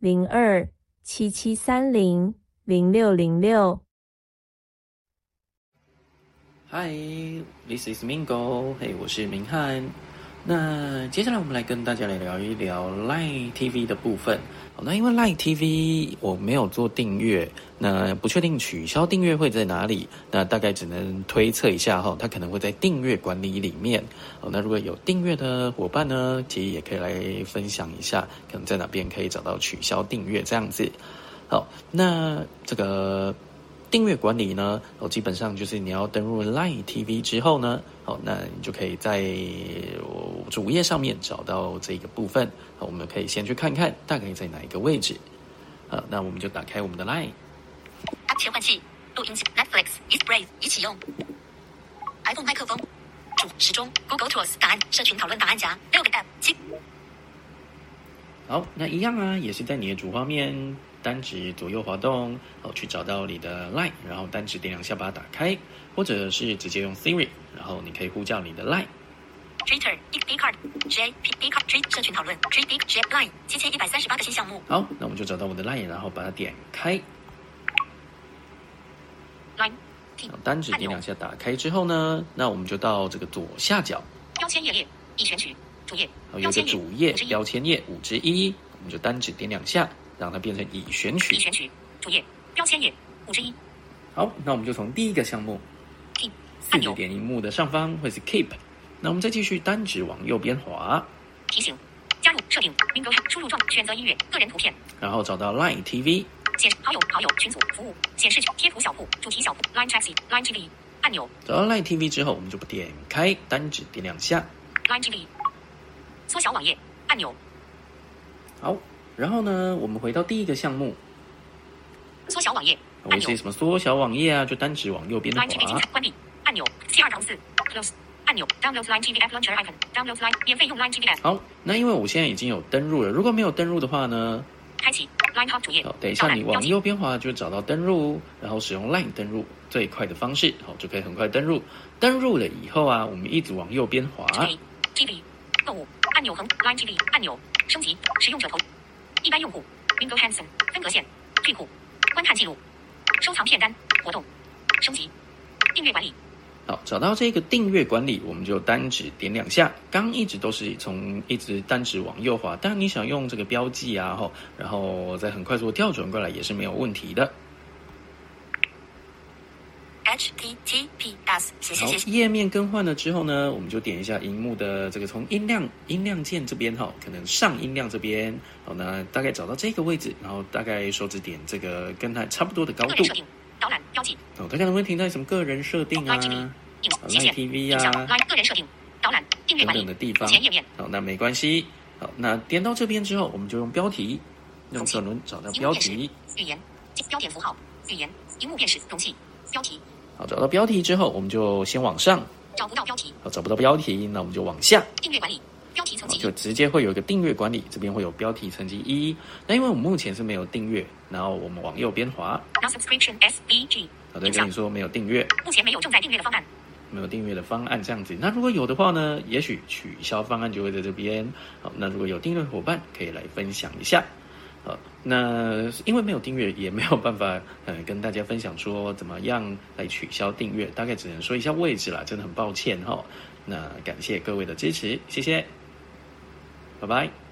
零二七七三零零六零六。Hi，this is Mingo。嘿，我是明翰。那接下来我们来跟大家来聊一聊 Line TV 的部分。那因为 Line TV 我没有做订阅，那不确定取消订阅会在哪里，那大概只能推测一下哈，它可能会在订阅管理里面。哦，那如果有订阅的伙伴呢，其实也可以来分享一下，可能在哪边可以找到取消订阅这样子。好，那这个。订阅管理呢，哦，基本上就是你要登入 Line TV 之后呢，哦，那你就可以在主页上面找到这个部分。好，我们可以先去看看大概在哪一个位置。好，那我们就打开我们的 Line。切换器，录音器，Netflix is brave，已启用。iPhone 麦克风，主时钟，Google Tools 档案，社群讨论档案夹，六个 App，七。好，那一样啊，也是在你的主画面。单指左右滑动，哦，去找到你的 Line，然后单指点两下把它打开，或者是直接用 Siri，然后你可以呼叫你的 Line。Twitter e b card J p b card J 社群讨论 J b J Line 七千一百三十八个新项目。好，那我们就找到我的 Line，然后把它点开。Line，单指点两下打开之后呢，那我们就到这个左下角标签页页已选取主页，有个主页标签页五之一，我们就单指点两下。让它变成已选取。已选取主页标签页五之一。好，那我们就从第一个项目 Keep 四个点荧幕的上方会是 Keep。那我们再继续单指往右边滑。提醒加入设定 Windows 输入状选择音乐个人图片。然后找到 Line TV。显示好友好友群组服务显示贴图小铺主题小铺 Line Taxi Line TV 按钮。找到 Line TV 之后，我们就不点开单指点两下。Line TV 缩小网页按钮。好。然后呢，我们回到第一个项目，缩小网页按钮。什么缩小网页啊？就单指往右边滑。关闭按钮。，C 二四 close 按钮。Download Line TV App Launcher icon。Download Line 免费用 Line TV App。好，那因为我现在已经有登录了，如果没有登录的话呢？开启 Line Hub 主页。好，等一下你往右边滑就找到登录，然后使用 Line 登录最快的方式，好就可以很快登录。登录了以后啊，我们一直往右边滑。TV 购物按钮横 Line TV 按钮升级使用者头。一般用户，Window Hanson 分隔线，退库，观看记录，收藏片单，活动，升级，订阅管理。好，找到这个订阅管理，我们就单指点两下。刚一直都是从一直单指往右滑，但你想用这个标记啊，后然后再很快速跳转过来也是没有问题的。HTTPS，谢谢谢谢。页面更换了之后呢，我们就点一下荧幕的这个从音量音量键这边哈，可能上音量这边，好，那大概找到这个位置，然后大概手指点这个跟它差不多的高度。导览标记。哦，大家能不能停在什么个人设定啊？Line TV 啊个人设定，导览订阅等等的地方。前页面。好，那没关系。好，那点到这边之后，我们就用标题，用车轮找到标题。语言，标点符号，语言，荧幕辨识，容器，标题。好，找到标题之后，我们就先往上。找不到标题。好，找不到标题，那我们就往下。订阅管理，标题层级就直接会有一个订阅管理，这边会有标题层级一。那因为我们目前是没有订阅，然后我们往右边滑。Now subscription S B G。好的，跟你说没有订阅。目前没有正在订阅的方案。没有订阅的方案这样子。那如果有的话呢？也许取消方案就会在这边。好，那如果有订阅伙伴可以来分享一下。那因为没有订阅，也没有办法，呃，跟大家分享说怎么样来取消订阅，大概只能说一下位置啦，真的很抱歉哈。那感谢各位的支持，谢谢，拜拜。